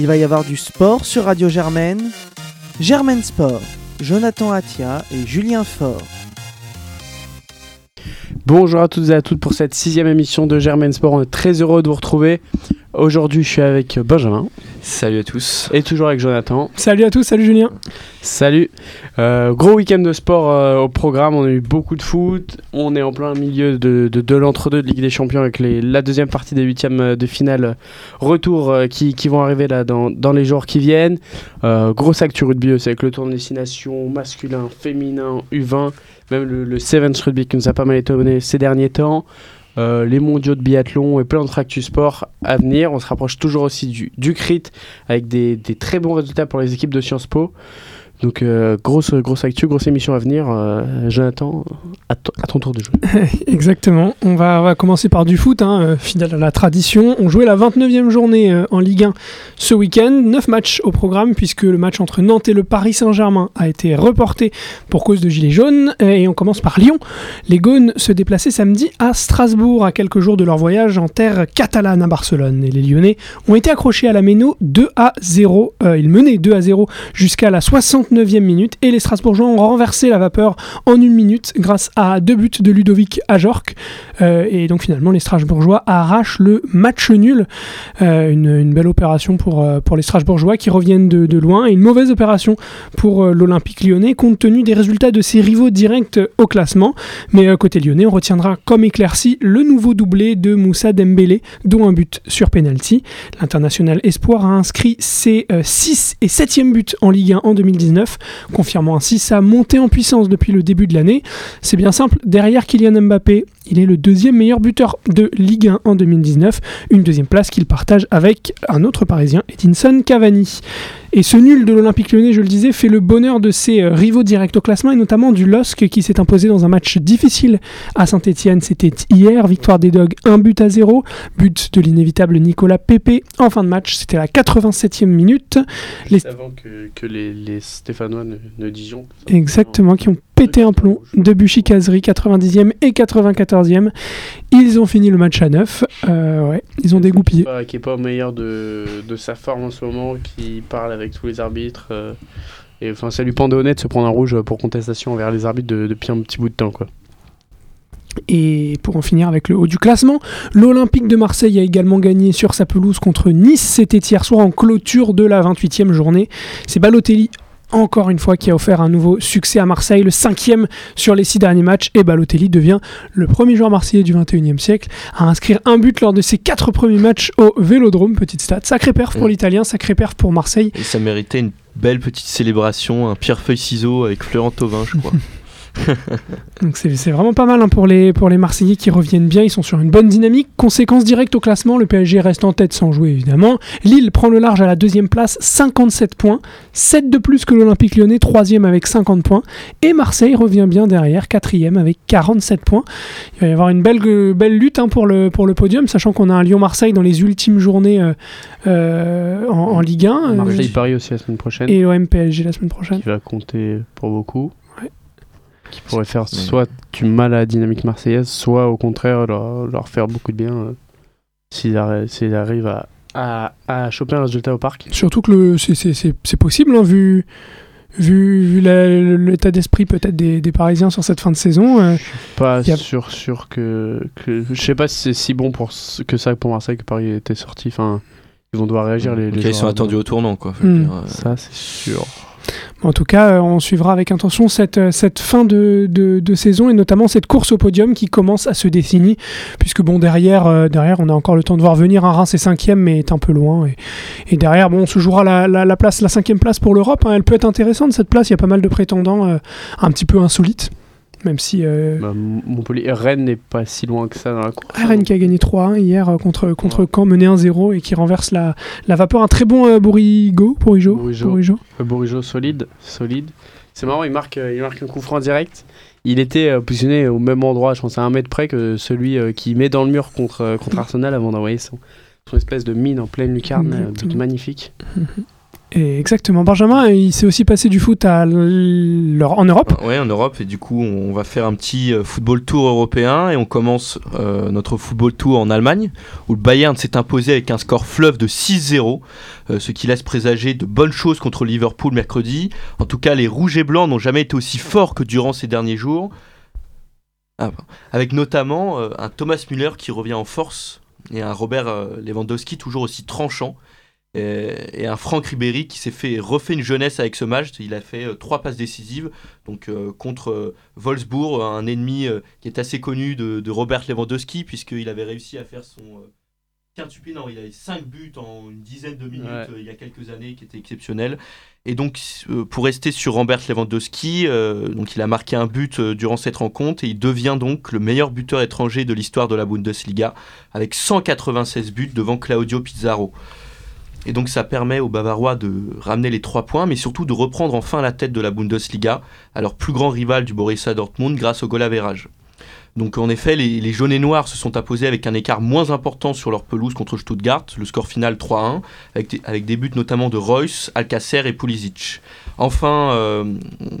Il va y avoir du sport sur Radio Germaine. Germaine Sport, Jonathan Atia et Julien Faure. Bonjour à toutes et à toutes pour cette sixième émission de Germaine Sport. On est très heureux de vous retrouver. Aujourd'hui, je suis avec Benjamin. Salut à tous. Et toujours avec Jonathan. Salut à tous, salut Julien. Salut. Euh, gros week-end de sport euh, au programme. On a eu beaucoup de foot. On est en plein milieu de, de, l'entre-deux de Ligue des Champions avec les, la deuxième partie des huitièmes de finale retour euh, qui, qui, vont arriver là dans, dans les jours qui viennent. grosse actu rugby aussi avec le tour de destination masculin, féminin, U20 même le, le Sevens Rugby qui nous a pas mal étonné ces derniers temps. Euh, les mondiaux de biathlon et plein d'autres actus sport à venir. On se rapproche toujours aussi du, CRIT avec des, très bons résultats pour les équipes de Sciences Po. Donc, euh, grosse, grosse actu, grosse émission à venir. Euh, Jonathan, à, ton tour de jouer. Exactement. On va, commencer par du foot, hein, euh, fidèle à la tradition. On jouait la 29e journée euh, en Ligue 1 ce week-end. 9 matchs au programme, puisque le match entre Nantes et le Paris Saint-Germain a été reporté pour cause de gilets jaunes. Et on commence par Lyon. Les Gaunes se déplaçaient samedi à Strasbourg, à quelques jours de leur voyage en terre catalane à Barcelone. Et les Lyonnais ont été accrochés à la Méno 2 à 0. ils menaient 2 à 0 jusqu'à la 60 9e minute et les Strasbourgeois ont renversé la vapeur en une minute grâce à deux buts de Ludovic Ajorc. Euh, et donc finalement les Strasbourgeois arrachent le match nul. Euh, une, belle opération pour, euh, pour les Strasbourgeois qui reviennent de, loin et une mauvaise opération pour l'Olympique lyonnais compte tenu des résultats de ses rivaux directs au classement. Mais côté lyonnais, on retiendra comme éclairci le nouveau doublé de Moussa Dembélé, dont un but sur penalty. L'international Espoir a inscrit ses 6 et 7e buts en Ligue 1 en 2019 confirmant ainsi sa montée en puissance depuis le début de l'année. C'est bien simple, derrière Kylian Mbappé, il est le deuxième meilleur buteur de Ligue 1 en 2019, une deuxième place qu'il partage avec un autre Parisien, Edinson Cavani. Et ce nul de l'Olympique lyonnais, je le disais, fait le bonheur de ses euh, rivaux directs au classement et notamment du LOSC qui s'est imposé dans un match difficile à Saint-Etienne. C'était hier, victoire des Dogs, un but à zéro, but de l'inévitable Nicolas Pepe en fin de match. C'était la 87e minute. Les... Avant que, les, Stéphanois ne, ne Dijon. Exactement, qui ont pété un plomb. Debuchy Casery, 90e et 94e. Ils ont fini le match à 9. Euh, ouais, ils ont dégoupillé. Qui n'est pas au meilleur de, de, sa forme en ce moment, qui parle avec tous les arbitres. Euh, et enfin, ça lui pendait honnête de se prendre un rouge pour contestation envers les arbitres depuis un petit bout de temps. quoi. Et pour en finir avec le haut du classement, l'Olympique de Marseille a également gagné sur sa pelouse contre Nice. C'était hier soir en clôture de la 28e journée. C'est Balotelli encore une fois, qui a offert un nouveau succès à Marseille, le cinquième sur les six derniers matchs, et Balotelli devient le premier joueur marseillais du 21e siècle à inscrire un but lors de ses quatre premiers matchs au Vélodrome, petite stat. Sacré perf pour l'Italien, sacré perf pour Marseille. Et ça méritait une belle petite célébration, un pierre-feuille-ciseau avec Florent Thauvin, je crois. Donc c'est vraiment pas mal hein, pour, les, pour les Marseillais qui reviennent bien, ils sont sur une bonne dynamique. Conséquence directe au classement, le PSG reste en tête sans jouer évidemment. Lille prend le large à la deuxième place, 57 points, 7 de plus que l'Olympique lyonnais, troisième avec 50 points. Et Marseille revient bien derrière, quatrième avec 47 points. Il va y avoir une belle, belle lutte hein, pour, le, pour le podium, sachant qu'on a un Lyon-Marseille dans les ultimes journées euh, euh, en, Ligue 1. Marseille-Paris aussi la semaine prochaine. Et l'OM-PSG la semaine prochaine. Qui va compter pour beaucoup qui pourrait faire soit du mal à la dynamique marseillaise, soit au contraire leur, faire beaucoup de bien euh, s'ils arrivent à, à, choper un résultat au parc. Surtout que c'est possible, hein, vu, vu, l'état d'esprit peut-être des, des, Parisiens sur cette fin de saison. Euh, pas sûr, sûr que, que. Je sais pas si c'est si bon pour, que ça pour Marseille que Paris était sorti. Enfin, ils vont devoir réagir. Les, les ils sont attendus au tournant, quoi. Hmm. Euh. Ça, c'est sûr. En tout cas, euh, on suivra avec intention cette, euh, fin de, saison et notamment cette course au podium qui commence à se dessiner, puisque bon derrière, euh, on a encore le temps de voir venir. Un Reims est cinquième, mais est un peu loin. Et, et derrière, bon, on se jouera la, la, place, la cinquième place pour l'Europe. Hein. Elle peut être intéressante cette place. Il y a pas mal de prétendants un petit peu insolites. Même si. Euh... Bah, Montpellier, Rennes n'est pas si loin que ça dans la course. Ah, Rennes qui a gagné 3-1 hier euh, contre, contre Caen, mené 1-0 et qui renverse la, la vapeur. Un très bon euh, Bourigo, Bourigeau. Bourigeau. Bourigeau. solide. solide. C'est marrant, il marque, euh, il marque un coup franc direct. Il était positionné au même endroit, je pense à un mètre près que celui qui met dans le mur contre, contre Arsenal avant d'envoyer son, son espèce de mine en pleine lucarne. magnifique. Exactement. Benjamin, il s'est aussi passé du foot en Europe. Ouais, en Europe, et du coup, on va faire un petit euh, football tour européen, et on commence euh, notre football tour en Allemagne, où le Bayern s'est imposé avec un score fleuve de 6-0, euh, ce qui laisse présager de bonnes choses contre Liverpool mercredi. En tout cas, les rouges et blancs n'ont jamais été aussi forts que durant ces derniers jours, Ah, avec notamment un Thomas Müller qui revient en force, et un Robert Lewandowski toujours aussi tranchant. Et, et un Franck Ribéry qui s'est fait refait une jeunesse avec ce match. Il a fait euh, trois passes décisives donc euh, contre euh, Wolfsburg, un ennemi qui est assez connu de, de Robert Lewandowski puisqu'il avait réussi à faire son. Non, il avait cinq buts en une dizaine de minutes Ouais. euh, il y a quelques années, qui était exceptionnel. Et donc euh, pour rester sur Robert Lewandowski, euh, donc il a marqué un but durant cette rencontre et il devient donc le meilleur buteur étranger de l'histoire de la Bundesliga avec 196 buts devant Claudio Pizarro. Et donc ça permet aux Bavarois de ramener les trois points, mais surtout de reprendre enfin la tête de la Bundesliga, à leur plus grand rival du Borussia Dortmund grâce au goal average. Donc en effet, les, jaunes et noirs se sont imposés avec un écart moins important sur leur pelouse contre Stuttgart, le score final 3-1, avec des, avec des buts notamment de Royce, Alcacer et Pulisic. Enfin, euh,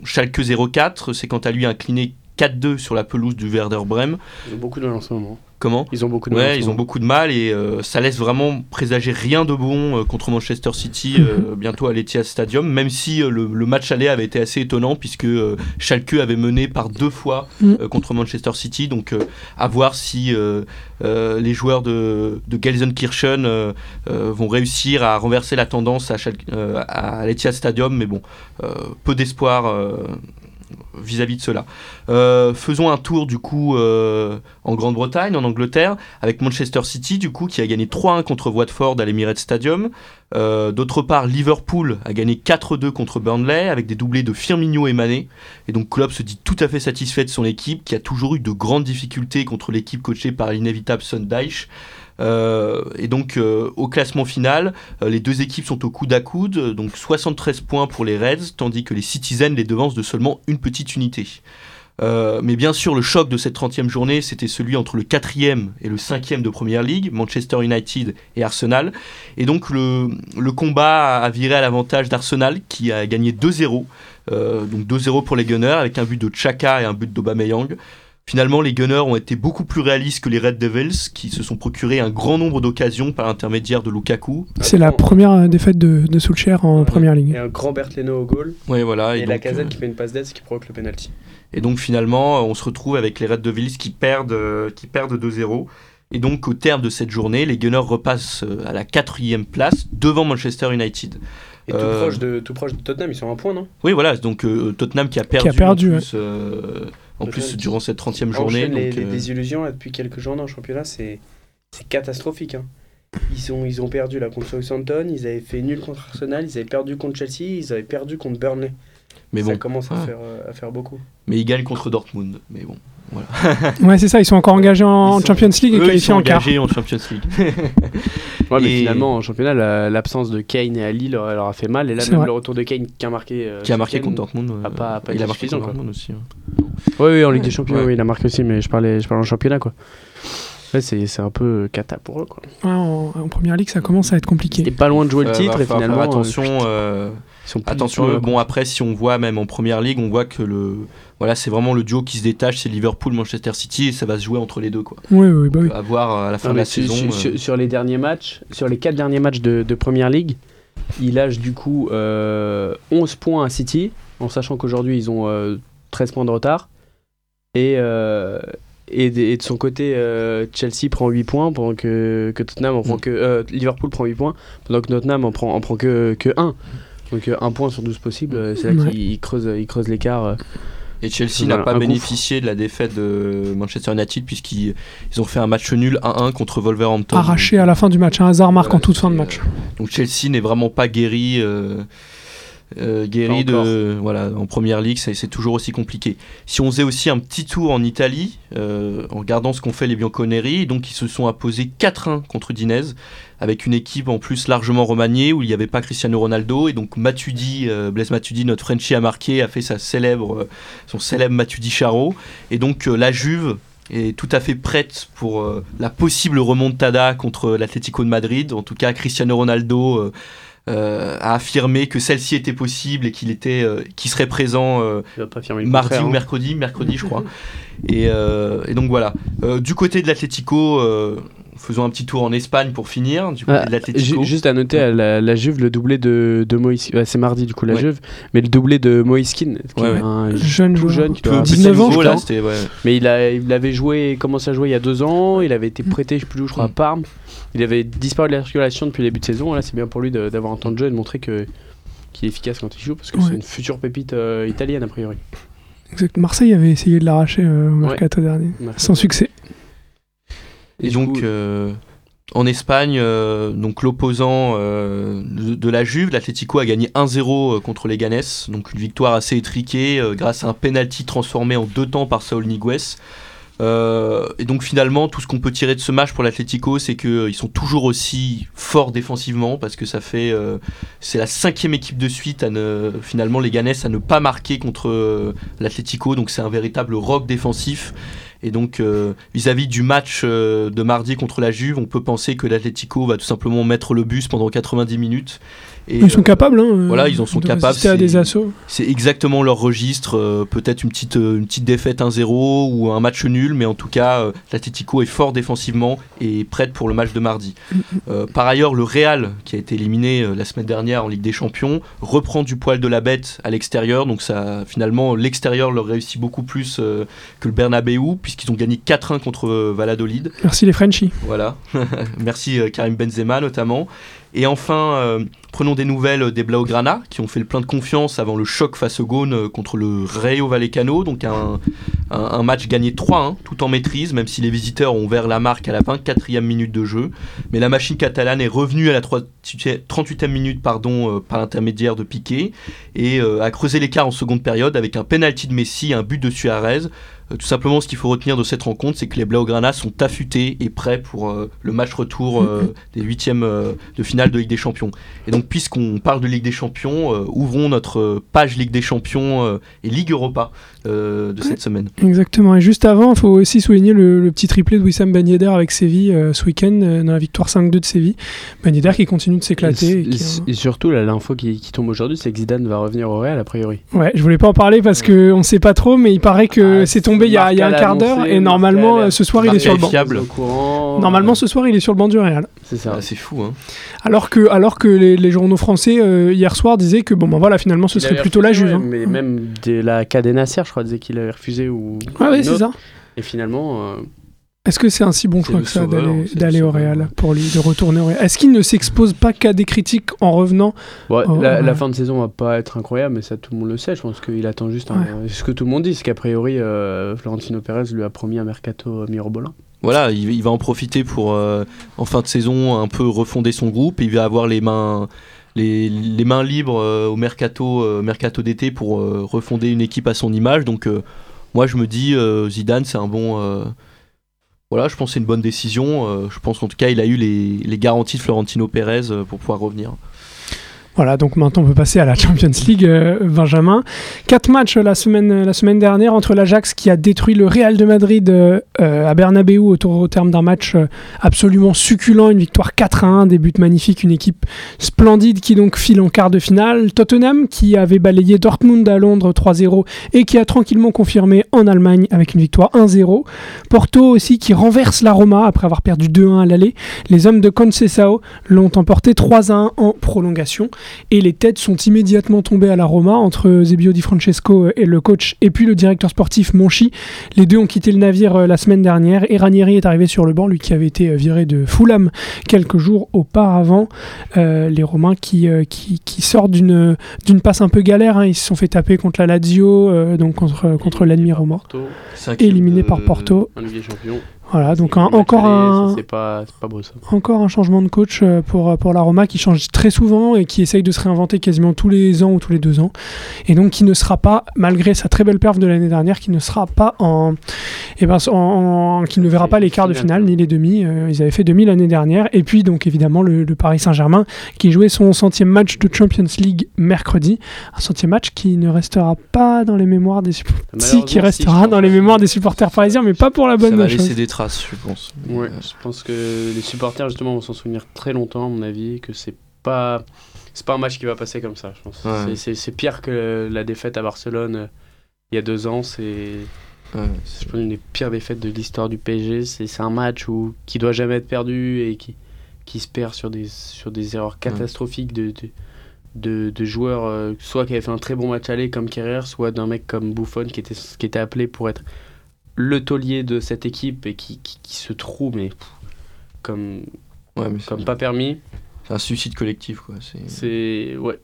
Schalke 04 s'est quant à lui incliné 4-2 sur la pelouse du Werder Bremen. Ils ont beaucoup de mal en ce moment. Comment Ils ont beaucoup de mal. Ouais, ils ont beaucoup de mal et euh, ça laisse vraiment présager rien de bon euh, contre Manchester City euh, bientôt à l'Etihad Stadium, même si euh, le, le match aller avait été assez étonnant puisque euh, Schalke avait mené par deux fois Mm. euh, contre Manchester City, donc euh, à voir si euh, euh, les joueurs de, de Gelsenkirchen euh, euh, vont réussir à renverser la tendance à, Schalke- euh, à l'Etihad Stadium, mais bon, euh, peu d'espoir. Vis-à-vis de cela. Euh, faisons un tour du coup euh, en Grande-Bretagne, en Angleterre, avec Manchester City du coup qui a gagné 3-1 contre Watford à l'Emirates Stadium. Euh, D'autre part, Liverpool a gagné 4-2 contre Burnley avec des doublés de Firmino et Mané. Et donc Klopp se dit tout à fait satisfait de son équipe qui a toujours eu de grandes difficultés contre l'équipe coachée par l'inévitable. Euh, et donc euh, au classement final, euh, les deux équipes sont au coude à coude, euh, donc 73 points pour les Reds, tandis que les Citizens les devancent de seulement une petite unité. Euh, mais bien sûr, le choc de cette 30e journée, c'était celui entre le 4e et le 5e de Première League, Manchester United et Arsenal. Et donc le, combat a viré à l'avantage d'Arsenal qui a gagné 2-0. Euh, donc 2-0 pour les Gunners avec un but de Chaka et un but d'Aubameyang. Finalement, les Gunners ont été beaucoup plus réalistes que les Red Devils qui se sont procuré un grand nombre d'occasions par l'intermédiaire de Lukaku. C'est la première euh, défaite de, de en première ligue. Et un grand Bert Leno au goal. Ouais, voilà. Et, la donc, casette euh, qui fait une passe d'aide, ce qui provoque le penalty. Et donc finalement, on se retrouve avec les Red Devils qui perdent, euh, qui perdent 2-0. Et donc au terme de cette journée, les Gunners repassent euh, à la quatrième place devant Manchester United. Et tout, Euh, proche de, tout proche de Tottenham, ils sont à un point, non? Oui, voilà, donc euh, Tottenham qui a perdu, perdu, en plus, euh, en plus qui durant cette 30e journée. Les, donc, les euh, désillusions là, depuis quelques journées en championnat, c'est catastrophique. hein. Ils, ont perdu là contre Southampton, ils avaient fait nul contre Arsenal, ils avaient perdu contre Chelsea, ils avaient perdu contre Burnley. mais Ça bon, commence à, faire, euh, à faire beaucoup. mais ils gagnent contre Dortmund. Mais bon, Ouais, c'est ça, ils sont encore engagés en Ils sont- Champions League et ils qualifiés sont en quart. engagés en Champions League. Ouais, mais Et- finalement, en championnat, la- l'absence de Kane et Ali leur, leur a fait mal. Et là, même le retour de Kane qui a marqué. euh, qui a marqué contre Dortmund. euh, a pas- pas il été a marqué contre quoi. Dortmund aussi. hein. Oui, oui, en Ligue des Champions, Ouais. oui, il a marqué aussi, mais je parlais, je parlais en championnat, quoi. Ouais, c'est c'est un peu cata pour eux, quoi. Ouais, en, en première ligue, ça commence à être Ils compliqué. étaient pas loin de jouer le Euh, titre va et finalement. euh, attention. euh, ils sont plus Attention, bon après si on voit même en première ligue, on voit que le voilà c'est vraiment le duo qui se détache, c'est Liverpool, Manchester City et ça va se jouer entre les deux quoi. Oui, oui, bah oui. À voir à la fin Non, de la sur, saison. sur- euh, sur- sur les derniers matchs, sur les quatre derniers matchs de, de Première Ligue, il lâche du coup euh, 11 points à City, en sachant qu'aujourd'hui ils ont euh, 13 points de retard. Et, euh, et, de, et de son côté, euh, Chelsea prend 8 points pendant que, que Tottenham en prend Mm. que. euh, Liverpool prend 8 points pendant que Tottenham en prend, en prend que, que 1. Donc euh, un point sur 12 possibles, euh, c'est là Ouais. qu'il il creuse, il creuse l'écart. euh. Et Chelsea n'a pas bénéficié de la défaite de Manchester United puisqu'ils ils ont fait un match nul 1-1 contre Wolverhampton. Arraché à la fin du match, un hasard marque en toute fin de match. euh, Donc Chelsea n'est vraiment pas guéri. euh, euh, guéri de voilà en première ligue c'est toujours aussi compliqué. Si on faisait aussi un petit tour en Italie euh, en regardant ce qu'ont fait les Bianconeri donc ils se sont imposés 4-1 contre Dinez avec une équipe en plus largement remaniée où il n'y avait pas Cristiano Ronaldo et donc Matuidi euh, Blaise Matuidi notre Frenchie a marqué a fait sa célèbre euh, son célèbre Matuidi Charo. Et donc euh, la Juve est tout à fait prête pour la possible remontada contre l'Atlético de Madrid. En tout cas Cristiano Ronaldo euh, a affirmé que celle-ci était possible et qu'il était, qui serait présent mardi ou hein. mercredi, mercredi je crois. et, et, donc voilà. du côté de l'Atlético, faisons un petit tour en Espagne pour finir. Du ah, juste à noter, la, Juve, le doublé de, de Moïse, c'est mardi du coup la Juve, mais le doublé de Moïskin, un jeune joueur, jeune qui doit 19 ans, là, mais il, a, il avait joué, commencé à jouer il y a deux ans, il avait été prêté, je sais plus où, je crois, à mm. Parme. Il avait disparu de la circulation depuis le début de saison. Là, c'est bien pour lui d'avoir un temps de jeu et de montrer que qu'il est efficace quand il joue, parce que c'est une future pépite euh, italienne a priori. Exact. Marseille avait essayé de l'arracher euh, au mercato dernier, sans succès. Et, donc, euh, en Espagne, euh, donc l'opposant euh, de, la Juve, l'Atlético a gagné 1-0 contre les Ganes, donc une victoire assez étriquée grâce à un penalty transformé en deux temps par Saul Niguez. Et donc finalement, tout ce qu'on peut tirer de ce match pour l'Atlético, c'est qu'ils sont toujours aussi forts défensivement, parce que ça fait, c'est la cinquième équipe de suite à ne, finalement les Ganes à ne pas marquer contre l'Atlético, donc c'est un véritable rock défensif. Et donc, euh, vis-à-vis du match euh, de mardi contre la Juve, on peut penser que l'Atlético va tout simplement mettre le bus pendant 90 minutes ils sont capables, hein, Voilà, ils en sont capables. C'est des assauts. C'est exactement leur registre. Euh, peut-être une petite, euh, une petite défaite 1-0 ou un match nul, mais en tout cas, euh, l'Atletico est fort défensivement et prête pour le match de mardi. par ailleurs, le Real, qui a été éliminé la semaine dernière en Ligue des Champions, reprend du poil de la bête à l'extérieur. Donc ça, finalement, l'extérieur leur réussit beaucoup plus que le Bernabeu, puisqu'ils ont gagné 4-1 contre Valladolid. Merci les Frenchies. Voilà. Merci Karim Benzema notamment. Et enfin, euh, prenons des nouvelles des Blaugrana, qui ont fait le plein de confiance avant le choc face au Gaune euh, contre le Rayo Vallecano. Donc un, un, match gagné 3-1, tout en maîtrise, même si les visiteurs ont ouvert la marque à la 24e minute de jeu. Mais la machine catalane est revenue à la 38e minute pardon, euh, par l'intermédiaire de Piqué et a creusé l'écart en seconde période avec un penalty de Messi, un but de Suarez. Euh, tout simplement, ce qu'il faut retenir de cette rencontre, c'est que les Blaugrana sont affûtés et prêts pour euh, le match retour euh, des huitièmes de finale de Ligue des Champions. Et donc, puisqu'on parle de Ligue des Champions, ouvrons notre page Ligue des Champions et Ligue Europa de cette semaine. Exactement. Et juste avant, il faut aussi souligner le, petit triplé de Wissam Ben Yedder avec Séville ce week-end dans la victoire 5-2 de Séville. Ben Yedder qui continue de s'éclater. Et, surtout, l'info qui, tombe aujourd'hui, c'est que Zidane va revenir au Real a priori. Ouais, je voulais pas en parler parce qu'on ne sait pas trop, mais il paraît que ah, c'est tombé il y a, un quart d'heure et normalement ce soir il est sur le banc. Normalement ce soir il est sur le banc du Real. C'est ça. Ah, c'est fou. Hein. Alors que, alors que les, journaux français euh, hier soir disaient que bon ben voilà finalement ce serait plutôt la Juve. Hein. Mais même de la Cadena Ser je crois disait qu'il avait refusé ou. Ah oui c'est ça. Et finalement. Euh, est-ce que c'est un si bon choix que ça d'aller au Real pour lui, de retourner au Real? Est-ce qu'il ne s'expose pas qu'à des critiques en revenant la, fin de saison va pas être incroyable, mais ça tout le monde le sait. Je pense qu'il attend juste ce que tout le monde dit, c'est qu'a priori euh, Florentino Pérez lui a promis un mercato mirobolant. Voilà, il, va en profiter pour euh, en fin de saison un peu refonder son groupe. Il va avoir les mains les, mains libres euh, au mercato mercato d'été pour refonder une équipe à son image. Donc moi je me dis Zidane c'est un bon voilà, je pense que c'est une bonne décision. Euh, je pense qu'en tout cas, il a eu les, les garanties de Florentino Pérez euh, pour pouvoir revenir. Voilà, donc maintenant on peut passer à la Champions League, euh, Benjamin. Quatre matchs la semaine, la semaine dernière entre l'Ajax qui a détruit le Real de Madrid euh, à Bernabeu autour, au terme d'un match euh, absolument succulent, une victoire 4 1, des buts magnifiques, une équipe splendide qui donc file en quart de finale. Tottenham qui avait balayé Dortmund à Londres 3-0 et qui a tranquillement confirmé en Allemagne avec une victoire 1-0. Porto aussi qui renverse la Roma après avoir perdu 2-1 à l'aller. Les hommes de Conceição l'ont emporté 3-1 en prolongation et les têtes sont immédiatement tombées à la Roma entre Zebio Di Francesco et le coach et puis le directeur sportif Monchi. Les deux ont quitté le navire euh, la semaine dernière et Ranieri est arrivé sur le banc, lui qui avait été euh, viré de Fulham quelques jours auparavant. Euh, les Romains qui, qui, sortent d'une, d'une passe un peu galère, hein. ils se sont fait taper contre la Lazio, donc contre, contre l'ennemi romain, éliminé par Porto. Voilà, donc encore un encore un changement de coach euh, pour pour la Roma qui change très souvent et qui essaye de se réinventer quasiment tous les ans ou tous les deux ans. Et donc qui ne sera pas malgré sa très belle perf de l'année dernière qui ne sera pas en eh ben en, qui ne verra pas les quarts de finale ni les demi. Euh, ils avaient fait demi l'année dernière. Et puis donc évidemment le, Paris Saint-Germain qui jouait son centième match de Champions League mercredi. Un centième match qui ne restera pas dans les mémoires des supporters qui restera dans les mémoires des supporters parisiens mais pas pour la bonne chose je pense. Ouais, je pense que les supporters justement vont s'en souvenir très longtemps, à mon avis, que c'est pas, c'est pas un match qui va passer comme ça, je pense. Ouais. C'est- pire que la défaite à Barcelone euh, il y a deux ans. C'est Ouais, je pense une des pires défaites de l'histoire du PSG. C'est c'est un match où, qui doit jamais être perdu et qui, qui se perd sur des, sur des erreurs catastrophiques de, de, de, de joueurs, euh, soit qui avaient fait un très bon match aller comme Kerrer, soit d'un mec comme Buffon qui était, qui était appelé pour être le taulier de cette équipe et qui, qui, qui se trouve, mais pff, comme, ouais, mais c'est comme pas permis. c'est un suicide collectif, quoi. C'est. C'est. Ouais.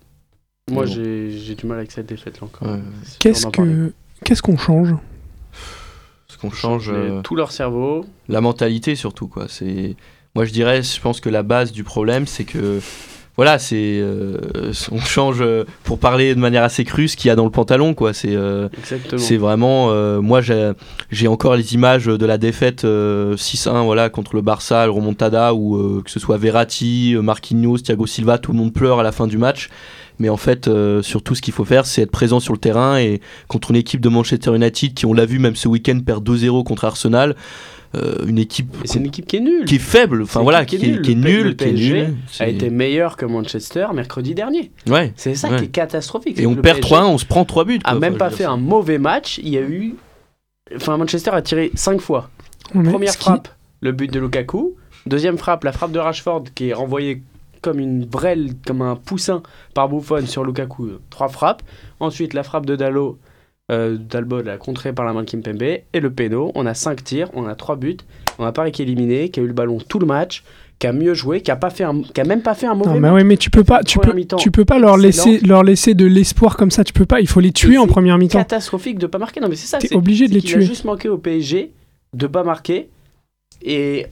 Moi, j'ai j'ai du mal avec cette défaite-là encore. Ouais, ouais. C'est Qu'est-ce que qu'est-ce qu'on change? Parce qu'on change. Euh, Tout leur cerveau. la mentalité surtout quoi c'est moi je dirais je pense que la base du problème c'est que voilà c'est euh, on change euh, pour parler de manière assez crue ce qu'il y a dans le pantalon quoi. C'est euh, c'est vraiment euh, moi j'ai encore les images de la défaite euh, 6-1 voilà contre le Barça le remontada où euh, que ce soit Verratti Marquinhos Thiago Silva tout le monde pleure à la fin du match. Mais en fait euh, surtout ce qu'il faut faire c'est être présent sur le terrain et contre une équipe de Manchester United qui on l'a vu même ce week-end perd 2-0 contre Arsenal euh, une équipe c'est une équipe qui est nulle. qui est faible enfin voilà qui qui est est, qui est nulle. Le nulle qui est a été meilleur que Manchester mercredi dernier. ouais C'est ça Ouais. qui est catastrophique. et on perd PSG 3-1 on se prend 3 buts A quoi. même Enfin, pas fait un mauvais match. Il y a eu. Enfin, Manchester a tiré 5 fois. Mais Première frappe, le but de Lukaku. Deuxième frappe, la frappe de Rashford qui est renvoyée comme une brêle, comme un poussin par Buffon sur Lukaku. Trois frappes. Ensuite, la frappe de Dallo. Euh, l'a contré par la main de Kimpembe et le péno. On a 5 tirs, on a 3 buts. On a Paris qui est éliminé, qui a eu le ballon tout le match, qui a mieux joué, qui a pas fait un, qui a même pas fait un mauvais Non, mais match. ouais, mais tu peux pas, tu peux, tu peux pas leur laisser, leur laisser de l'espoir comme ça. Tu peux pas. Il faut les tuer Et en première mi-temps. catastrophique de pas marquer. Non mais c'est ça. T'es c'est- obligé de les a tuer. juste manqué au PSG de pas marquer. Et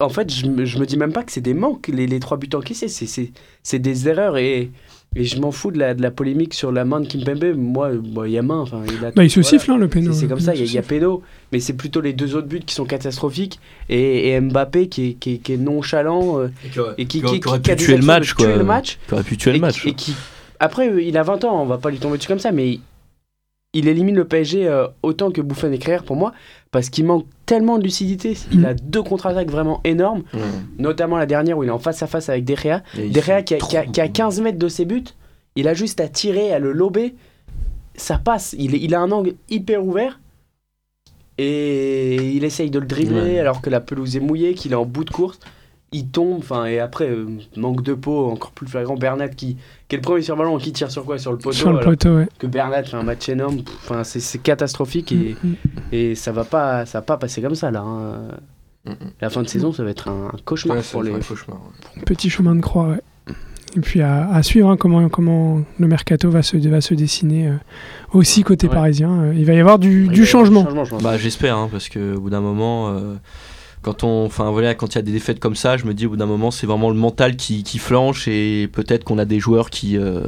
en fait, je je me dis même pas que c'est des manques, les, les trois buts encaissés. C'est, c'est, c'est des erreurs et, et je m'en fous de la, de la polémique sur la main de Kimpembe. Moi, bon, il y a main. Enfin, il a, Bah, il se voilà. siffle, hein, le péno. C'est, comme ça, il y a, y péno. Mais c'est plutôt les deux autres buts qui sont catastrophiques. Et, et Mbappé qui est, qui est- qui est nonchalant. euh, et qui, qui, qui aurait qui a pu tuer le match quoi tuer le match qui aurait pu tuer le et match qui- et qui, après, il a 20 ans, on va pas lui tomber dessus comme ça, mais il, élimine le PSG euh, autant que Buffon et Créer pour moi, parce qu'il manque tellement de lucidité. Il a deux contre-attaques vraiment énormes, notamment la dernière où il est en face à face avec De Gea. Et il De Gea fait qui a, qui qui a beaucoup. 15 mètres de ses buts, il a juste à tirer, à le lober, ça passe. Il, a un angle hyper ouvert. Et il essaye de le dribbler Ouais. alors que la pelouse est mouillée, qu'il est en bout de course. Il tombe, enfin, et après, euh, manque de peau, encore plus flagrant. Bernat qui, qui est le premier sur ballon, qui tire sur quoi? Sur le poteau. Sur le alors poteau, ouais. que Bernat fait un match énorme. Enfin, c'est, c'est catastrophique et, Mm, mm. et ça va pas, ça va pas passer comme ça là. hein. Mm. La fin de saison, ça va être un, un cauchemar Ouais, pour les. un cauchemar, ouais. Petit chemin de croix, ouais. Et puis à, à suivre hein, comment, comment le mercato va se, va se dessiner euh, aussi côté Ouais. parisien. Euh, Il va y avoir du, changement. Bah j'espère hein, parce que au bout d'un moment euh, quand on enfin voilà quand il y a des défaites comme ça, je me dis au bout d'un moment c'est vraiment le mental qui, qui flanche et peut-être qu'on a des joueurs qui euh,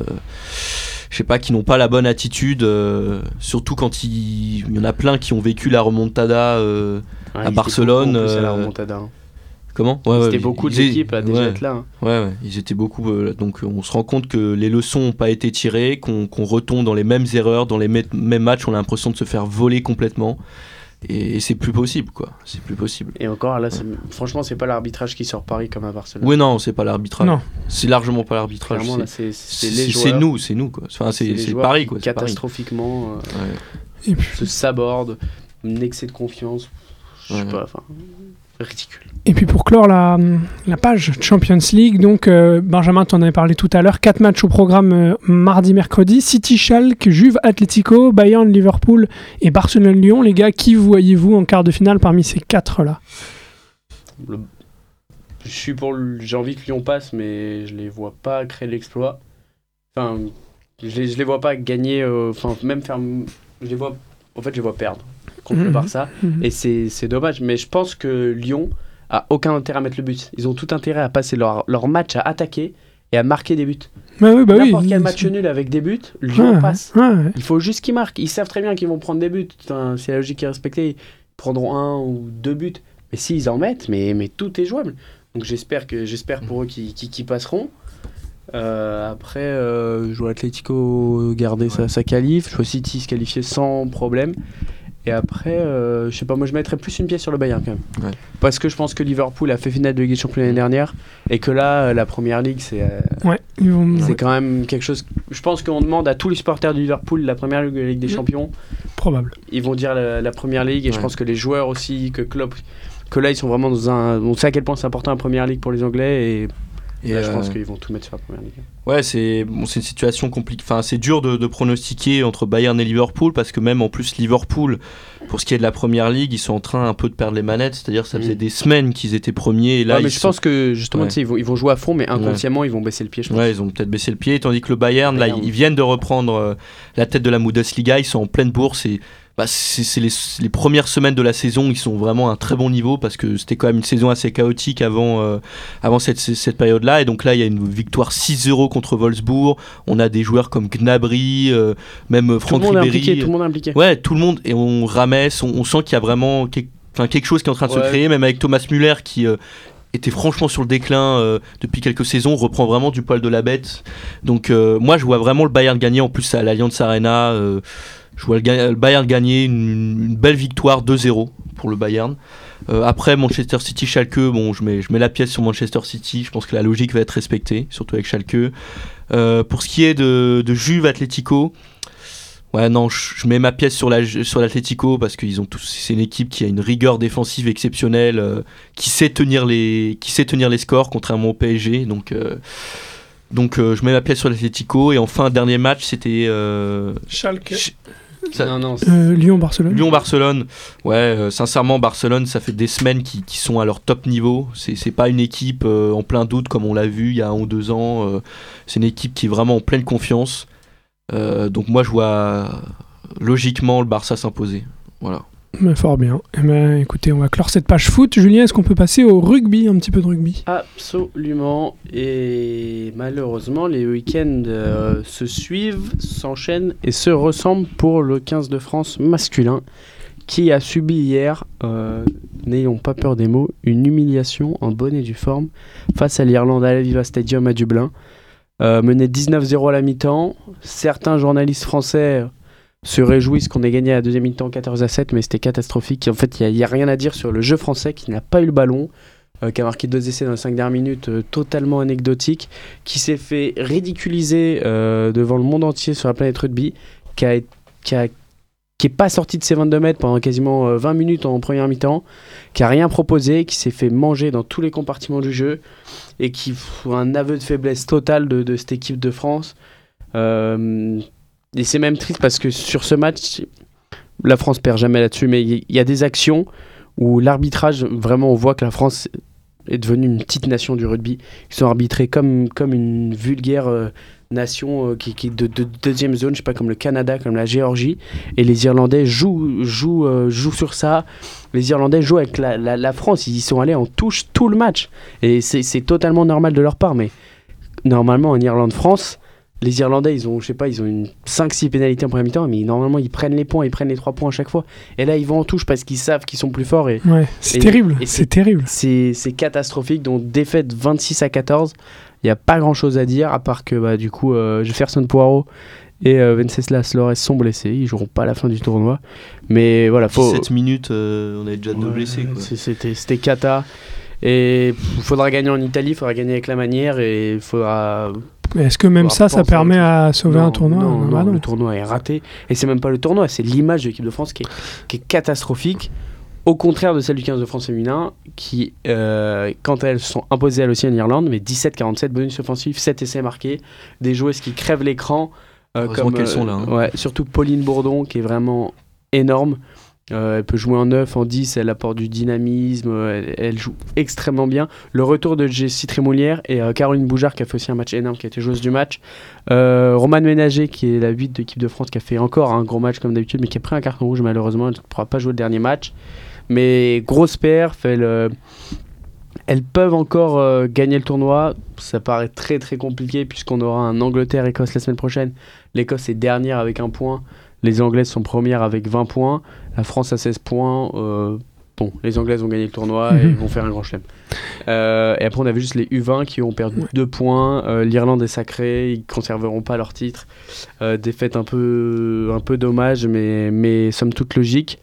je sais pas qui n'ont pas la bonne attitude euh, surtout quand il, il y en a plein qui ont vécu la remontada euh, Ouais, à Barcelone, beaucoup la euh, remontada, hein. comment? Ouais, ouais, C'était ils- beaucoup d'équipes à déjà ouais. être là. hein. Ouais, ouais, ils étaient beaucoup. euh, donc on se rend compte que les leçons n'ont pas été tirées, qu'on retombe dans les mêmes erreurs, dans les mê- mêmes matchs, on a l'impression de se faire voler complètement. Et, c'est plus possible, quoi. C'est plus possible. Et encore là, c'est- franchement, c'est pas l'arbitrage qui sort Paris comme à Barcelone. Oui, non, c'est pas l'arbitrage. Non. C'est largement pas l'arbitrage. C'est- c'est, c'est C'est les c'est joueurs. nous, c'est nous, quoi. Enfin, c'est Paris, quoi. Paris. catastrophiquement euh, Et puis, se sabordent, un excès de confiance. Je sais Ouais. pas, enfin, ridicule. et puis pour clore la, la page Champions League, donc euh, Benjamin, tu en avais parlé tout à l'heure, quatre matchs au programme euh, mardi, mercredi, City, Schalke, Juve, Atlético, Bayern, Liverpool et Barcelone-Lyon. Les gars, qui voyez-vous en quart de finale parmi ces quatre-là? Le- Je suis pour. le- J'ai envie que Lyon passe, mais je les vois pas créer l'exploit. Enfin, je les, je les vois pas gagner. euh, Enfin, même faire. Je les vois. En fait, je les vois perdre contre le Mhm. Barça. Mhm. Et c'est c'est dommage, mais je pense que Lyon a aucun intérêt à mettre le but. Ils ont tout intérêt à passer leur, leur match à attaquer et à marquer des buts. Bah oui, bah oui. N'importe quel ils- match nul avec des buts, Lyon Ouais, passe. ouais, ouais. Il faut juste qu'ils marquent. Ils savent très bien qu'ils vont prendre des buts. Putain, si la logique est respectée, ils prendront un ou deux buts. Mais s'ils en mettent, mais, mais tout est jouable. Donc j'espère que j'espère pour eux qu'ils qu'ils- qu'ils passeront. Euh, après, euh, je vois Atletico garder sa, sa qualif. Je vois City se qualifier sans problème. Et après, euh, je sais pas, moi je mettrais plus une pièce sur le Bayern quand même. Ouais. Parce que je pense que Liverpool a fait finale de Ligue des Champions l'année dernière et que là, euh, la première ligue, c'est euh, Ouais, ils vont- c'est quand même quelque chose. Je pense qu'on demande à tous les supporters du Liverpool la première ligue de la Ligue des. Champions. probable. Ils vont dire la, la première ligue et je pense que les joueurs aussi, que Klopp, que là ils sont vraiment dans un. On sait à quel point c'est important la première ligue pour les Anglais et, Et, là, je pense euh, qu'ils vont tout mettre sur la première ligue. Ouais, c'est bon, une situation compliquée. Enfin, c'est dur de, de pronostiquer entre Bayern et Liverpool parce que même en plus Liverpool, pour ce qui est de la première ligue, ils sont en train un peu de perdre les manettes. C'est-à-dire, ça faisait Mm. des semaines qu'ils étaient premiers et là, Ouais, mais je sont- pense que justement, Ouais. ils, vont, ils vont jouer à fond, mais inconsciemment, ils vont baisser le pied. Je pense. Ouais, ils ont peut-être baissé le pied, tandis que le Bayern, là, ils viennent de reprendre euh, la tête de la Bundesliga, ils sont en pleine bourse et bah, c'est les, les premières semaines de la saison, ils sont vraiment à un très bon niveau parce que c'était quand même une saison assez chaotique avant, euh, avant cette, cette période-là. Et donc là, il y a une victoire 6-0 contre Wolfsburg. On a des joueurs comme Gnabry, euh, même Tout le Franck Ribéry. impliqué. Tout le monde est impliqué. Ouais, tout le monde, et on ramesse, on, on sent qu'il y a vraiment quelque, enfin, quelque chose qui est en train de se créer, même avec Thomas Müller qui euh, était franchement sur le déclin euh, depuis quelques saisons, reprend vraiment du poil de la bête. Donc euh, moi je vois vraiment le Bayern gagner, en plus à l'Allianz Arena, euh, je vois le, Bayern gagner une, une belle victoire 2-0 pour le Bayern. Euh, après Manchester City Schalke, bon je mets, je mets la pièce sur Manchester City, je pense que la logique va être respectée, surtout avec Schalke. Euh, pour ce qui est de, de Juve Atlético, Ouais, non, je je mets ma pièce sur la sur l'Atlético parce qu'ils ont tous. C'est une équipe qui a une rigueur défensive exceptionnelle, euh, qui sait tenir les qui sait tenir les scores, contrairement au PSG. Donc donc je mets ma pièce sur l'Atlético et enfin dernier match c'était Schalke. Ch- ça- Non, non. Euh, Lyon-Barcelone. Lyon-Barcelone. Ouais, euh, sincèrement Barcelone, ça fait des semaines qui, qui sont à leur top niveau. C'est c'est pas une équipe euh, en plein doute comme on l'a vu il y a un ou deux ans. euh, c'est une équipe qui est vraiment en pleine confiance. Euh, donc moi je vois logiquement le Barça s'imposer. Voilà. Mais fort bien. Eh ben, écoutez, on va clore cette page foot. Julien, est-ce qu'on peut passer au rugby, un petit peu de rugby? Absolument. Et malheureusement, les week-ends euh, se suivent, s'enchaînent et se ressemblent pour le 15 de France masculin qui a subi hier, euh, n'ayons pas peur des mots, une humiliation en bonne et due forme face à l'Irlande à l'Aviva Stadium à Dublin. Euh, mené 19-0 à la mi-temps. Certains journalistes français se réjouissent qu'on ait gagné à la deuxième mi-temps 14 à 7, mais c'était catastrophique. En fait, il n'y a, rien à dire sur le jeu français qui n'a pas eu le ballon, euh, qui a marqué deux essais dans les cinq dernières minutes, euh, totalement anecdotique, qui s'est fait ridiculiser euh, devant le monde entier sur la planète rugby, qui a, qui a- qui est pas sorti de ses 22 mètres pendant quasiment euh, 20 minutes en première mi-temps, qui a rien proposé, qui s'est fait manger dans tous les compartiments du jeu et qui un aveu de faiblesse totale de, cette équipe de France. Et c'est même triste parce que sur ce match, la France perd jamais là-dessus, mais il y, a des actions où l'arbitrage, vraiment, on voit que la France est devenue une petite nation du rugby. Ils sont arbitrés comme, comme une vulgaire euh, nation euh, qui, qui de, de deuxième zone, je sais pas, comme le Canada, comme la Géorgie. Et les Irlandais jouent, jouent, euh, jouent sur ça. Les Irlandais jouent avec la, la- la France. Ils y sont allés en touche tout le match. Et c'est totalement normal de leur part. Mais normalement, en Irlande-France, les Irlandais, ils ont, je sais pas, ils ont une 5-6 pénalités en première mi-temps, mais normalement, ils prennent les points, ils prennent les 3 points à chaque fois. Et là, ils vont en touche parce qu'ils savent qu'ils sont plus forts. Et Ouais, c'est Et- terrible. et C'est terrible. c'est c'est catastrophique. Donc, défaite 26 à 14. Il n'y a pas grand chose à dire, à part que, bah, du coup, euh, Jefferson Poirot et euh, Venceslas Lores sont blessés. Ils joueront pas à la fin du tournoi. Mais voilà, faut. 17 minutes, euh, on avait déjà deux Ouais, blessés. Quoi. c'est- C'était c'était cata. Et il faudra gagner en Italie, il faudra gagner avec la manière et il faudra. Mais est-ce que même Faut ça, ça à permet à sauver Non, un tournoi non, non, bah non. le tournoi est raté. Et c'est même pas le tournoi, c'est l'image de l'équipe de France qui est, qui est catastrophique. Au contraire de celle du 15 de France féminin, qui, euh, quand elles se sont imposées elles aussi en Irlande, mais 17-47, bonus offensif, 7 essais marqués, des joueuses qui crèvent l'écran. euh, Heureusement comme, qu'elles euh, sont là, hein. Ouais, surtout Pauline Bourdon, qui est vraiment énorme. Euh, elle peut jouer en 9, en 10, elle apporte du dynamisme, euh, elle, joue extrêmement bien. Le retour de Jessie Trémoulière et euh, Caroline Boujard qui a fait aussi un match énorme, qui a été joueuse du match. Euh, Romane Ménager qui est la 8 de l'équipe de France, qui a fait encore un gros match comme d'habitude, mais qui a pris un carton rouge malheureusement, elle ne pourra pas jouer le dernier match. Mais grosse perf, elle, elles peuvent encore gagner le tournoi. Ça paraît très très compliqué puisqu'on aura un Angleterre-Écosse la semaine prochaine. L'Écosse est dernière avec un point. Les Anglaises sont premières avec 20 points. La France a 16 points. Euh, bon, les Anglaises ont gagné le tournoi et Mhm. vont faire un grand chelem. Euh, et après, on avait juste les U20 qui ont perdu Ouais. deux points. Euh, L'Irlande est sacrée, ils conserveront pas leur titre. Défaite un peu, un peu dommage, mais, mais somme toute logique.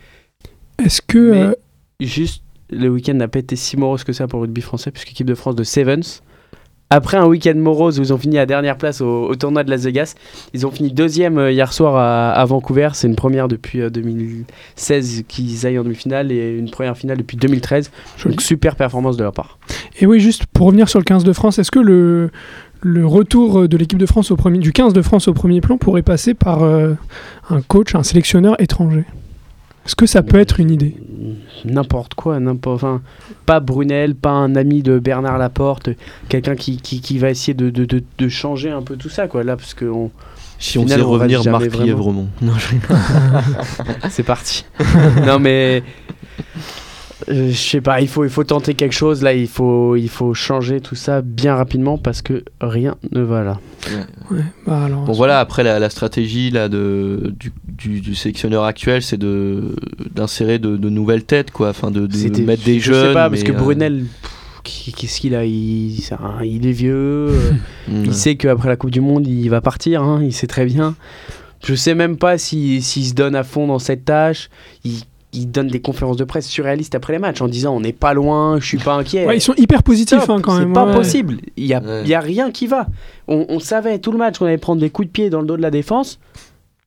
Est-ce que. Mais- Juste, le week-end n'a pas été si morose que ça pour le rugby français, puisque l'équipe de France de Sevens, après un week-end morose où ils ont fini à dernière place au, au tournoi de Las Vegas, ils ont fini deuxième euh, hier soir à, à Vancouver. C'est une première depuis euh, 2016 qu'ils aillent en demi-finale et une première finale depuis 2013. joli. Donc super performance de leur part. Et oui, juste pour revenir sur le 15 de France, est-ce que le, le retour de l'équipe de France au premier, du 15 de France au premier plan pourrait passer par euh, un coach, un sélectionneur étranger? Est-ce que ça peut être une idée N'importe quoi, n'importe. Enfin, pas Brunel, pas un ami de Bernard Laporte, quelqu'un qui, qui, qui va essayer de, de, de, de changer un peu tout ça, quoi. Là, parce que on- Si on reste revenir Marc. Non, je- c'est parti. non, mais. Euh, Je sais pas, il faut, il faut tenter quelque chose. Là, il faut, il faut changer tout ça bien rapidement parce que rien ne va là. Ouais, bah alors, Bon voilà, après la, la stratégie là, de, du, du, du sélectionneur actuel, c'est de d'insérer de, de nouvelles têtes, quoi, enfin de, de mettre des je jeunes. sais pas, parce que euh, Brunel, qu'est-ce qu'il a il, il est vieux. euh, mm, Il sait qu'après la Coupe du Monde, il va partir, hein, il sait très bien. Je sais même pas s'il s'il se donne à fond dans cette tâche. Il, il donne des conférences de presse surréalistes après les matchs en disant on n'est pas loin, je suis pas inquiet. ouais, ils sont hyper positifs hein, quand c'est même. pas ouais. possible. Il y a, Ouais. il y a rien qui va. On, on savait tout le match qu'on allait prendre des coups de pied dans le dos de la défense.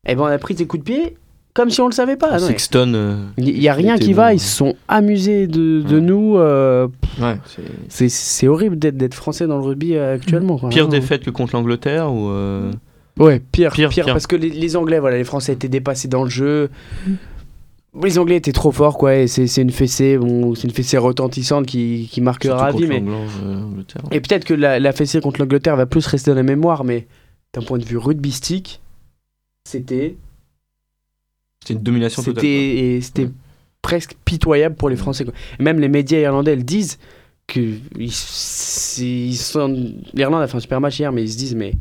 Et ben on a pris des coups de pied comme si on le savait pas. Sexton. euh, Il y a rien qui bon. va. Ils se sont amusés de, de Ouais. nous. euh, ouais, c'est- c'est- c'est horrible d'être d'être français dans le rugby euh, actuellement. quoi. Pire défaite que contre l'Angleterre ou euh, Ouais, pire, Pire, pire, pire. parce que les, les Anglais, voilà, les Français étaient dépassés dans le jeu. Les Anglais étaient trop forts, quoi, et c'est une fessée, bon, c'est une fessée retentissante qui, qui marquera à vie, mais euh, et peut-être que la, la fessée contre l'Angleterre va plus rester dans la mémoire, mais d'un point de vue rugbystique, c'était C'était une domination totale. c'était Ouais. presque pitoyable pour les Français. quoi. Et même les médias irlandais le disent que ils, c'est- ils sont l'Irlande a fait un super match hier, mais ils se disent mais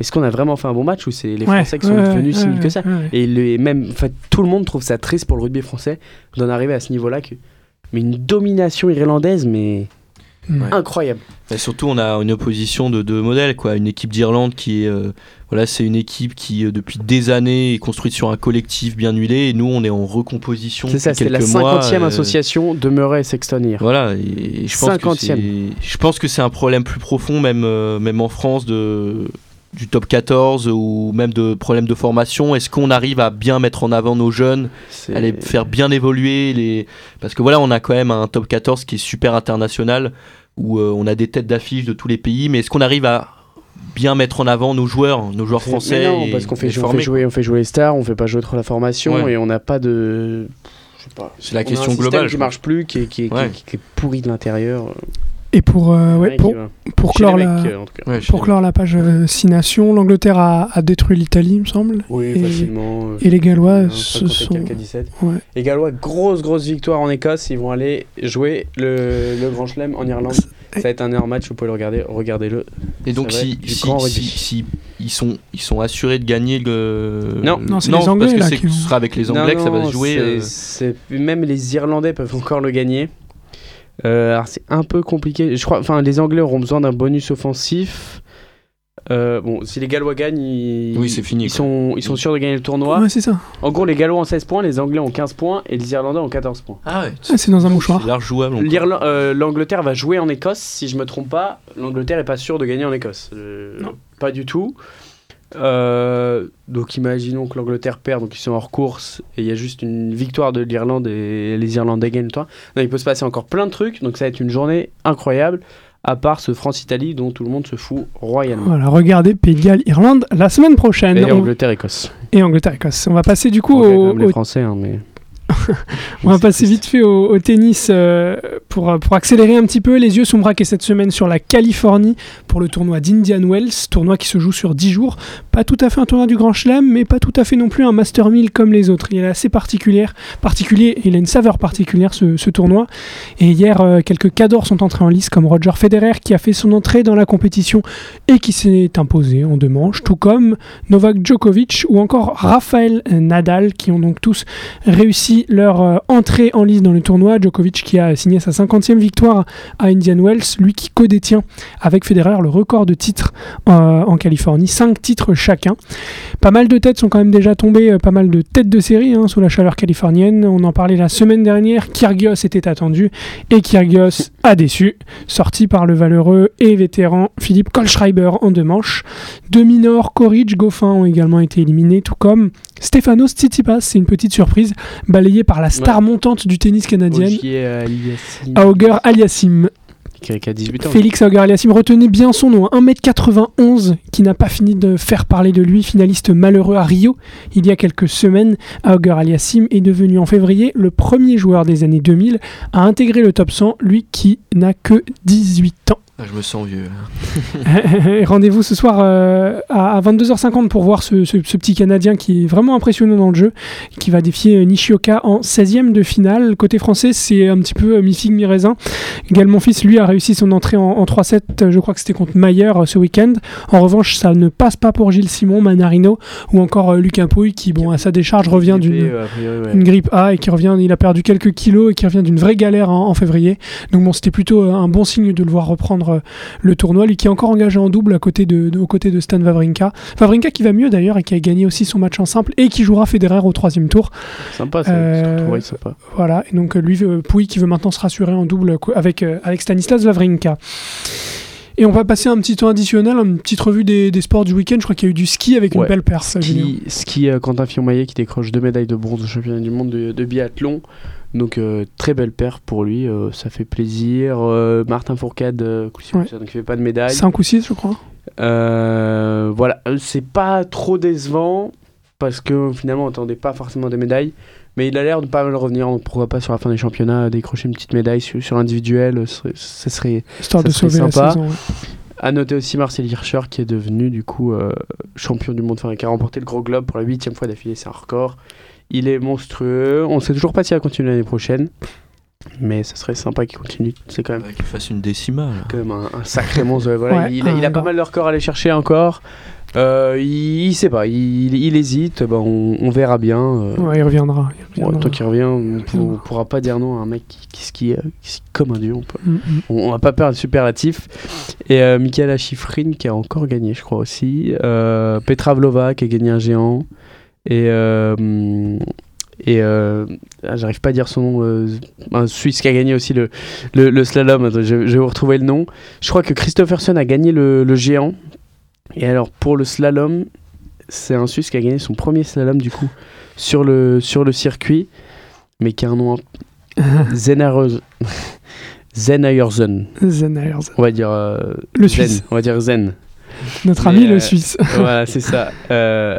est-ce qu'on a vraiment fait un bon match ou c'est les Ouais, Français qui sont ouais, devenus ouais, si nuls que ça ouais. et le, même, tout le monde trouve ça triste pour le rugby français d'en arriver à ce niveau-là. Que, mais une domination irlandaise, mais Ouais. incroyable. Et surtout, on a une opposition de deux modèles, quoi. Une équipe d'Irlande qui est, euh, voilà, c'est une équipe qui euh, depuis des années est construite sur un collectif bien huilé, et nous, on est en recomposition. C'est ça, c'est la quelques mois, 50e euh, association de Murray et Sexton hier. Voilà, et je pense que 50e. c'est, je pense que c'est un problème plus profond, même, euh, même en France, de, du top 14 ou même de problèmes de formation. Est-ce qu'on arrive à bien mettre en avant nos jeunes, à les faire bien évoluer les... Parce que voilà, on a quand même un top 14 qui est super international, où euh, on a des têtes d'affiche de tous les pays, mais est-ce qu'on arrive à bien mettre en avant nos joueurs, nos joueurs Mais français non, et parce qu'on fait, on fait jouer, on fait jouer les stars, on fait pas jouer trop la formation Ouais. et on n'a pas de. C'est la On a question un système globale, qui marche plus, qui est, qui est- qui est- Ouais. qui est pourri de l'intérieur. Et pour, euh, ouais, Ouais, pour, pour clore mecs, la, euh. Ouais, pour clore la page euh, 6 nations, l'Angleterre a, a détruit l'Italie, il me semble. Oui, Et- facilement. euh, Et les Gallois un se 54, sont. 17. Ouais. Les Gallois, grosse, grosse victoire en Écosse. Ils vont aller jouer le, le Grand Chelem en Irlande. Ça va être un énorme match, vous pouvez le regarder. Regardez-le. Et donc si, si, si, ils, sont, ils sont assurés de gagner le... Non. Non, c'est les Anglais, parce que là, ce sera avec les Anglais que ça va se jouer. euh, Même les Irlandais peuvent encore le gagner. Euh, alors c'est un peu compliqué. Je crois, enfin, les Anglais auront besoin d'un bonus offensif. Euh, bon, si les Gallois gagnent, ils, Oui, c'est fini, Ils sont, ils sont sûrs de gagner le tournoi. Ouais, c'est ça. En gros, les Gallois ont 16 points, les Anglais ont 15 points et les Irlandais ont 14 points. Ah ouais, Ah, c'est dans un mouchoir. euh, L'Angleterre va jouer en Écosse, si je me trompe pas. L'Angleterre est pas sûre de gagner en Écosse. Euh, Non. Pas du tout. Euh, donc imaginons que l'Angleterre perd, donc ils sont hors course et il y a juste une victoire de l'Irlande et les Irlandais gagnent. Non, il peut se passer encore plein de trucs, donc ça va être une journée incroyable. À part ce France-Italie dont tout le monde se fout royalement. Voilà, regardez Pays de Galles, Irlande la semaine prochaine. Et On- Angleterre-Écosse. Et Angleterre-Écosse. On va passer du coup au, les Français, hein, mais. on va passer vite fait au, tennis euh, pour, pour accélérer un petit peu. Les yeux sont braqués cette semaine sur la Californie pour le tournoi d'Indian Wells, tournoi qui se joue sur 10 jours. Pas tout à fait un tournoi du Grand Chelem, mais pas tout à fait non plus un Master 1000 comme les autres. Il est assez particulier, particulier il a une saveur particulière ce, ce tournoi. Et hier, euh, quelques cadors sont entrés en lice comme Roger Federer qui a fait son entrée dans la compétition et qui s'est imposé en deux manches, tout comme Novak Djokovic ou encore Rafael Nadal qui ont donc tous réussi leur euh, entrée en lice dans le tournoi. Djokovic qui a signé sa 50e victoire à Indian Wells, lui qui co-détient avec Federer le record de titres euh, en Californie, 5 titres chacun. Pas mal de têtes sont quand même déjà tombées, euh, pas mal de têtes de série hein, sous la chaleur californienne. On en parlait la semaine dernière, Kyrgios était attendu et Kyrgios a déçu, sorti par le valeureux et vétéran Philippe Kohlschreiber en deux manches. Deux minors, Koric, Goffin ont également été éliminés, tout comme Stefanos Tsitsipas, c'est une petite surprise, balayé par la star montante du tennis canadien, euh, Auger Aliassim. qui, qui a 18 ans. Félix Auger Aliassim, retenez bien son nom, hein, 1m91, qui n'a pas fini de faire parler de lui, finaliste malheureux à Rio il y a quelques semaines. Auger Aliassim est devenu en février le premier joueur des années 2000 à intégrer le top 100, lui qui n'a que 18 ans. Ah, je me sens vieux. là. Rendez-vous ce soir euh, à, à 22h50 pour voir ce, ce- ce petit Canadien qui est vraiment impressionnant dans le jeu, qui va défier euh, Nishioka en 16e de finale. Côté français, c'est un petit peu euh, mi-figue, mi-raisin. Monfils, lui, a réussi son entrée en, en 3-7, euh, je crois que c'était contre Mayer euh, ce week-end. En revanche, ça ne passe pas pour Gilles Simon, Manarino ou encore euh, Lucas Pouille qui, bon, à sa décharge, revient d'une euh, ouais. grippe A et qui revient, il a perdu quelques kilos et qui revient d'une vraie galère en, en février. Donc bon, c'était plutôt un bon signe de le voir reprendre euh, le tournoi, lui qui est encore engagé en double à côté de, de- aux côtés de Stan Wawrinka. Wawrinka qui va mieux d'ailleurs et qui a gagné aussi son match en simple et qui jouera Federer au troisième tour. Sympa, ça. Euh, sympa. Voilà, et donc euh, lui, euh, Pouille qui veut maintenant se rassurer en double avec, avec Stanislas Wawrinka. Et on va passer un petit temps additionnel, une petite revue des, des sports du week-end. Je crois qu'il y a eu du ski avec une belle. Julien. Ski, ski euh, Quentin Fillon-Maillet qui décroche deux médailles de bronze au championnat du monde de, de biathlon. Donc euh, très belle paire pour lui, euh, ça fait plaisir. Euh, Martin Fourcade, coup Ouais. ça, donc il fait pas de médaille. 5 ou 6, je crois. Voilà, c'est pas trop décevant parce que finalement on attendait pas forcément des médailles, mais il a l'air de pas mal revenir. Pourquoi pas sur la fin des championnats décrocher une petite médaille sur, sur l'individuel, ce serait- ce serait Histoire Ça de serait sauver la sympa. saison. ouais. À noter aussi Marcel Hirscher qui est devenu du coup champion du monde, enfin qui a remporté le Gros Globe pour la huitième fois d'affilée, c'est un record. Il est monstrueux. On sait toujours pas s'il va continuer l'année prochaine, mais ça serait sympa qu'il continue. C'est quand même, Ouais, Qu'il fasse une décima. là. quand même un, un sacré monstre. Voilà, Ouais, il, a, il a un pas mal de records à aller chercher encore. Euh, il, il sait pas, il, il hésite. Ben, on, on verra bien. euh. Ouais, il reviendra. il Ouais, reviendra. tant qu'il revient, on, pour- reviendra. pourra pas dire non à un mec qui, qui euh, qui comme un dieu. On peut- Mm, mm. on, on a pas peur de superlatif. Et euh, Michaela Schifrin qui a encore gagné, je crois aussi. Euh, Petra Vlova qui a gagné un géant. Et. euh, et euh, ah, j'arrive pas à dire son nom, euh, un Suisse qui a gagné aussi le, le, le slalom. Attends, je, je vais vous retrouver le nom. Je crois que Christopherson a gagné le, le géant. Et alors pour le slalom, c'est un Suisse qui a gagné son premier slalom du coup sur le, sur le circuit, mais qui a un nom Zenareus- Zenajersen. Zen On va dire euh, Le Zen. Suisse. On va dire Zen. Notre Mais, ami euh, le Suisse. voilà, c'est ça. Euh,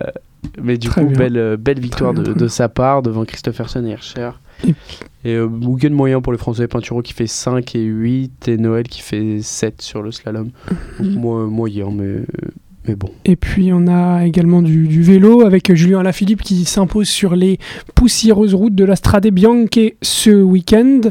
mais du Très coup, belle, euh, belle victoire bien, de, sa part devant Christopherson et Hirscher. Et- Et euh, moyen pour les Français. Pinturo qui fait 5 et 8 et Noël qui fait 7 sur le slalom. Donc, Mhm. mo- moyen, mais, mais bon. Et puis on a également du, du vélo avec Julien Alaphilippe qui s'impose sur les poussiéreuses routes de la Strade Bianche ce week-end.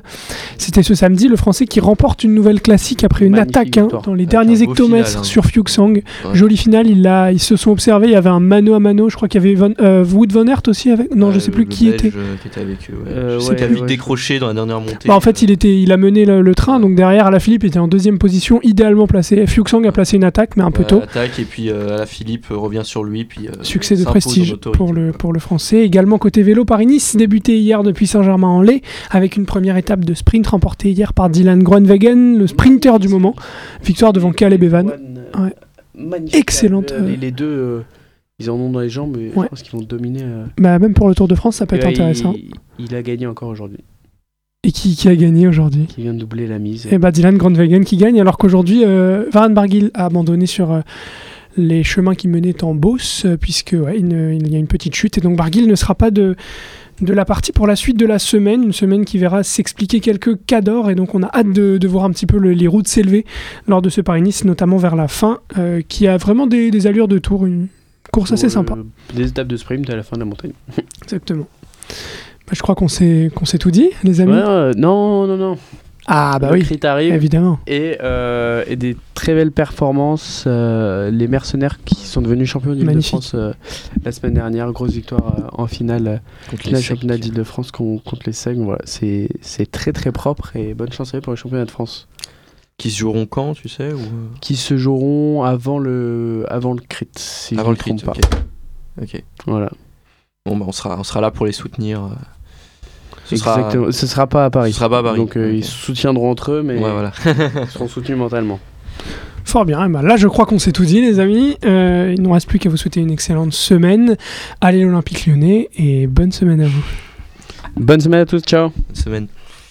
C'était ce samedi, le Français qui remporte une nouvelle classique après une Magnifique attaque hein, dans les derniers hectomètres final, hein. sur Fuglsang. Ouais. Jolie finale, il a, ils se sont observés, il y avait un mano à mano, je crois qu'il y avait Van- euh, Wood Van Aert aussi avec... Non, je Euh, sais plus le qui Belge, était. qui était avec eux. ouais. Euh, je sais ouais, qu'il a vite décroché dans la dernière montée. Bah, en fait, il, était, il a mené le, le train, donc derrière, Alaphilippe était en deuxième position, idéalement placé. Fuglsang a placé une attaque, mais un peu tôt. attaque et puis euh, la Philippe revient sur lui puis euh, Succès de prestige autorité. pour le, pour le français. Également côté vélo, Paris-Nice, débuté hier depuis Saint-Germain-en-Laye, avec une première étape de sprint remportée hier par Dylan Groenewegen, le sprinter du moment. Victoire devant Caleb Evan. Ouais. Excellente, Euh, euh, Les, les deux, euh, ils en ont dans les jambes, mais Ouais. je pense qu'ils vont dominer. euh. Bah, même pour le Tour de France, ça peut Et être intéressant. Il, il a gagné encore aujourd'hui. Et qui, qui a gagné aujourd'hui? Qui vient de doubler la mise. Et bah Dylan Groenewegen qui gagne, alors qu'aujourd'hui, euh, Varane Barguil a abandonné sur euh, les chemins qui menaient en Beauce, euh, puisque ouais, il, y a une petite chute, et donc Barguil ne sera pas de, de la partie pour la suite de la semaine, une semaine qui verra s'expliquer quelques cas d'or, et donc on a hâte de, de voir un petit peu le- les routes s'élever lors de ce Paris-Nice, notamment vers la fin, euh, qui a vraiment des, des allures de tour, une course assez Euh, sympa. Des étapes de sprint à la fin de la montagne. Exactement. Bah, je crois qu'on s'est qu'on s'est tout dit, les amis. Ouais, euh, non, non, non. Ah bah le oui, crit arrive. évidemment. Et, euh, et des très belles performances. euh, les mercenaires qui sont devenus champions d'Île-de-France euh, la semaine dernière. Grosse victoire euh, en finale Contre les championnat d'Île-de-France con- contre les Seignes. Voilà, c'est c'est très très propre et bonne chance pour les championnats de France. Qui se joueront quand, tu sais ou... Qui se joueront avant le, avant le crit, si Avant je le ne trompe ok. pas. Ok. Voilà. Bon, bah, on, sera, on sera là pour les soutenir. Ce sera- Exactement. Ce sera pas à Paris. Ce sera pas à Paris. Donc euh, ils se soutiendront entre eux, mais Ouais, voilà. ils seront soutenus mentalement. Fort bien. Eh ben là, je crois qu'on s'est tout dit, les amis. Euh, il ne nous reste plus qu'à vous souhaiter une excellente semaine. Allez l'Olympique lyonnais et bonne semaine à vous. Bonne semaine à tous, ciao Bonne semaine.